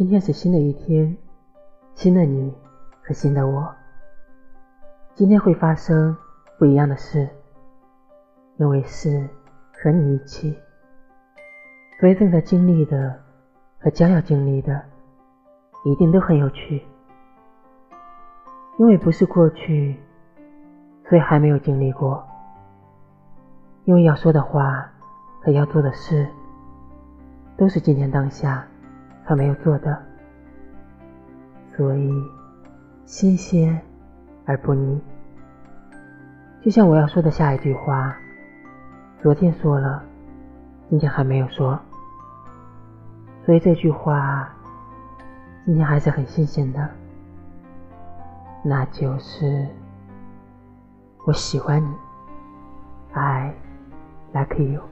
今天是新的一天，新的你和新的我。今天会发生不一样的事，因为是和你一起，所以正在经历的和将要经历的，一定都很有趣。因为不是过去，所以还没有经历过。因为要说的话和要做的事，都是今天当下他没有做的，所以新鲜而不腻。就像我要说的下一句话，昨天说了，今天还没有说，所以这句话今天还是很新鲜的。那就是我喜欢你，I like you。